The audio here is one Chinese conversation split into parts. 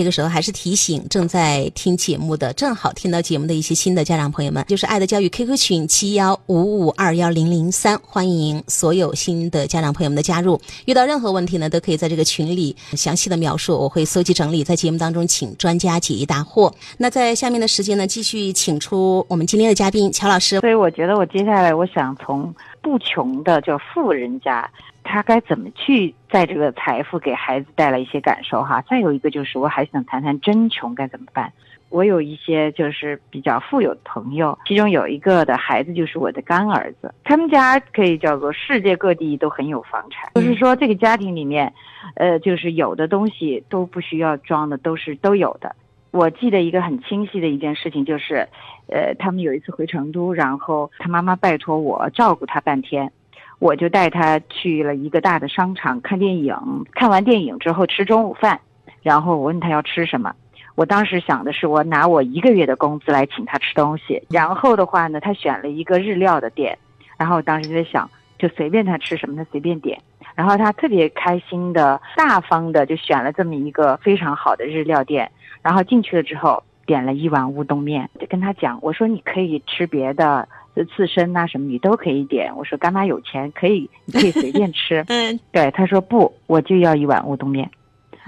这个时候还是提醒正在听节目的，正好听到节目的一些新的家长朋友们，就是爱的教育 QQ 群七幺五五二幺零零三，欢迎所有新的家长朋友们的加入。遇到任何问题呢，都可以在这个群里详细的描述，我会搜集整理，在节目当中请专家解疑答惑。那在下面的时间呢，继续请出我们今天的嘉宾乔老师。所以我觉得我接下来我想从不穷的叫富人家。他该怎么去在这个财富给孩子带来一些感受哈？再有一个就是，我还想谈谈真穷该怎么办。我有一些就是比较富有的朋友，其中有一个的孩子就是我的干儿子，他们家可以叫做世界各地都很有房产，就是说这个家庭里面，呃，就是有的东西都不需要装的，都是都有的。我记得一个很清晰的一件事情就是，呃，他们有一次回成都，然后他妈妈拜托我照顾他半天。我就带他去了一个大的商场看电影，看完电影之后吃中午饭，然后我问他要吃什么。我当时想的是，我拿我一个月的工资来请他吃东西。然后的话呢，他选了一个日料的店，然后我当时就在想，就随便他吃什么，他随便点。然后他特别开心的、大方的就选了这么一个非常好的日料店。然后进去了之后，点了一碗乌冬面，就跟他讲，我说你可以吃别的。这刺身呐什么你都可以点，我说干妈有钱可以，你可以随便吃。嗯，对，他说不，我就要一碗乌冬面。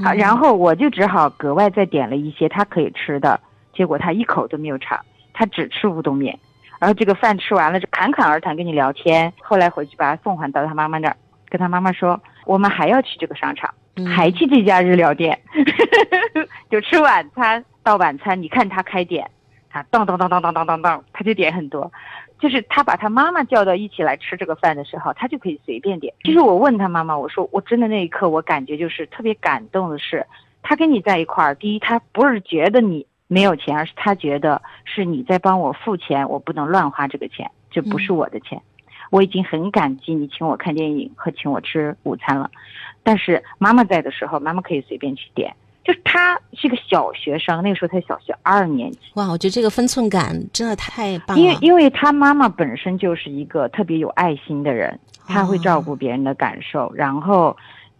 好，然后我就只好格外再点了一些他可以吃的，结果他一口都没有尝，他只吃乌冬面。然后这个饭吃完了就侃侃而谈跟你聊天。后来回去把他送还到他妈妈那儿，跟他妈妈说我们还要去这个商场，还去这家日料店，就吃晚餐到晚餐，你看他开点，他当当当当当当当当，他就点很多。就是他把他妈妈叫到一起来吃这个饭的时候，他就可以随便点。其实我问他妈妈，我说我真的那一刻，我感觉就是特别感动的是，他跟你在一块儿，第一他不是觉得你没有钱，而是他觉得是你在帮我付钱，我不能乱花这个钱，这不是我的钱，我已经很感激你请我看电影和请我吃午餐了。但是妈妈在的时候，妈妈可以随便去点。就是他是个小学生，那个时候才小学二年级。哇，我觉得这个分寸感真的太棒了。因为因为他妈妈本身就是一个特别有爱心的人，他会照顾别人的感受，然后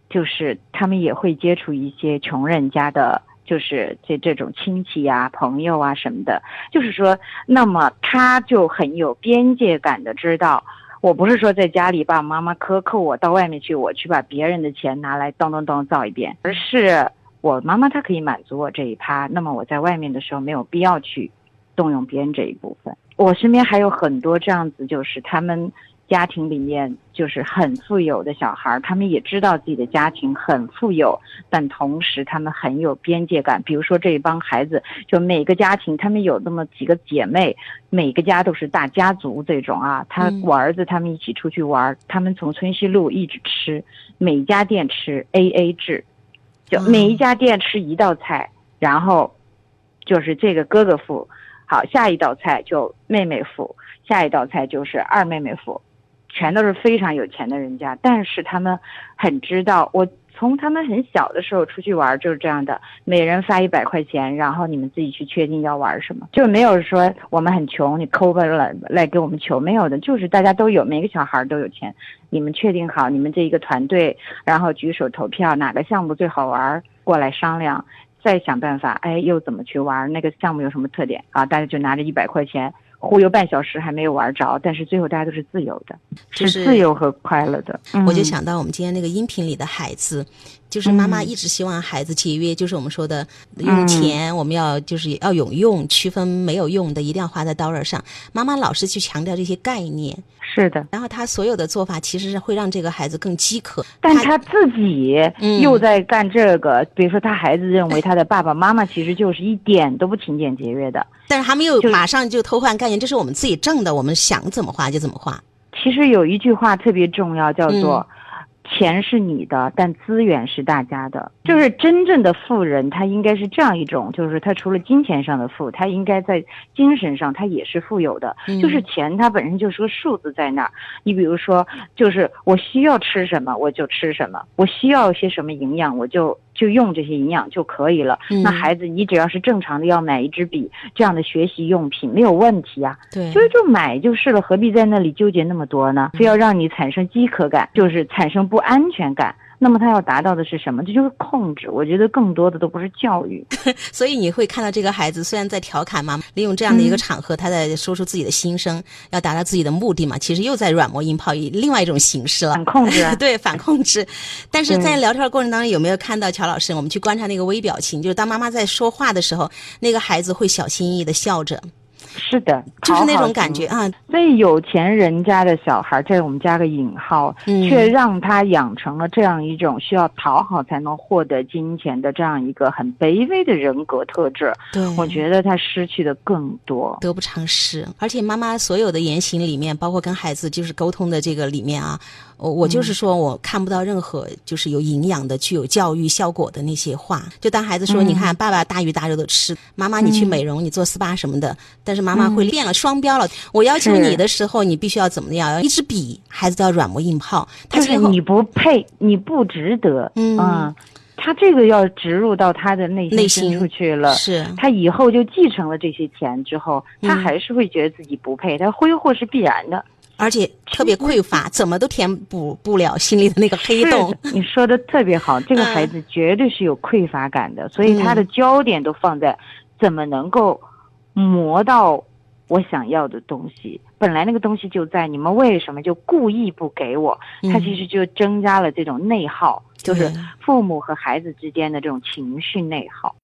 就是他们也会接触一些穷人家的，就是这这种亲戚呀、朋友啊什么的。就是说，那么他就很有边界感的知道，我不是说在家里爸爸妈妈克扣我，到外面去我去把别人的钱拿来咚咚咚造一遍，而是。我妈妈她可以满足我这一趴，那么我在外面的时候没有必要去动用别人这一部分。我身边还有很多这样子，就是他们家庭里面就是很富有的小孩，他们也知道自己的家庭很富有，但同时他们很有边界感。比如说这一帮孩子，就每个家庭他们有那么几个姐妹，每个家都是大家族这种啊。他我儿子他们一起出去玩，他们从春熙路一直吃，每家店吃 A A 制。就每一家店吃一道菜，然后就是这个哥哥付，好，下一道菜就妹妹付，下一道菜就是二妹妹付，全都是非常有钱的人家，但是他们很知道我。从他们很小的时候出去玩就是这样的，每人发一百块钱，然后你们自己去确定要玩什么，就没有说我们很穷，你抠吧来来给我们求，没有的，就是大家都有，每个小孩都有钱，你们确定好你们这一个团队，然后举手投票哪个项目最好玩，过来商量，再想办法，哎，又怎么去玩？那个项目有什么特点啊？大家就拿着一百块钱。忽悠半小时还没有玩着，但是最后大家都是自由的，是自由和快乐的。我就想到我们今天那个音频里的孩子。就是妈妈一直希望孩子节约，就是我们说的用钱，我们要就是要有用，区分没有用的，一定要花在刀刃上。妈妈老是去强调这些概念，是的。然后他所有的做法其实是会让这个孩子更饥渴，但他自己又在干这个。比如说，他孩子认为他的爸爸妈妈其实就是一点都不勤俭节约的，但是他们又马上就偷换概念，这是我们自己挣的，我们想怎么花就怎么花。其实有一句话特别重要，叫做。钱是你的，但资源是大家的。就是真正的富人，他应该是这样一种，就是他除了金钱上的富，他应该在精神上他也是富有的。就是钱，它本身就是个数字在那儿。你比如说，就是我需要吃什么，我就吃什么；我需要些什么营养，我就。就用这些营养就可以了。那孩子，你只要是正常的要买一支笔这样的学习用品没有问题啊。对，所以就买就是了，何必在那里纠结那么多呢？非要让你产生饥渴感，就是产生不安全感。那么他要达到的是什么？这就是控制。我觉得更多的都不是教育。所以你会看到这个孩子虽然在调侃妈妈，利用这样的一个场合，他在说出自己的心声，要达到自己的目的嘛，其实又在软磨硬泡，以另外一种形式了。反控制，对，反控制。但是在聊天的过程当中，有没有看到乔老师？我们去观察那个微表情，就是当妈妈在说话的时候，那个孩子会小心翼翼的笑着，是的，就是那种感觉啊。所以有钱人家的小孩，在我们加个引号，嗯却让他养成了这样一种需要讨好才能获得金钱的这样一个很卑微的人格特质。对，我觉得他失去的更多。得不偿失。而且妈妈所有的言行里面，包括跟孩子就是沟通的这个里面啊，我我就是说我看不到任何就是有营养的、具有教育效果的那些话。就当孩子说：“嗯你看，爸爸大鱼大肉的吃，妈妈你去美容，你做 SPA 什么的。”但是妈妈会变了双标了。我要求你的时候，你必须要怎么样？一支笔，孩子都要软磨硬泡。他就是你不配，你不值得。嗯他这个要植入到他的内内心心深处去了。是他以后就继承了这些钱之后，他嗯还是会觉得自己不配，他挥霍是必然的。而且特别匮乏，怎么都填补不了心里的那个黑洞。你说的特别好，这个孩子绝对是有匮乏感的，所以他的焦点都放在怎么能够磨到我想要的东西。本来那个东西就在，你们为什么就故意不给我？他其实就增加了这种内耗，就是父母和孩子之间的这种情绪内耗。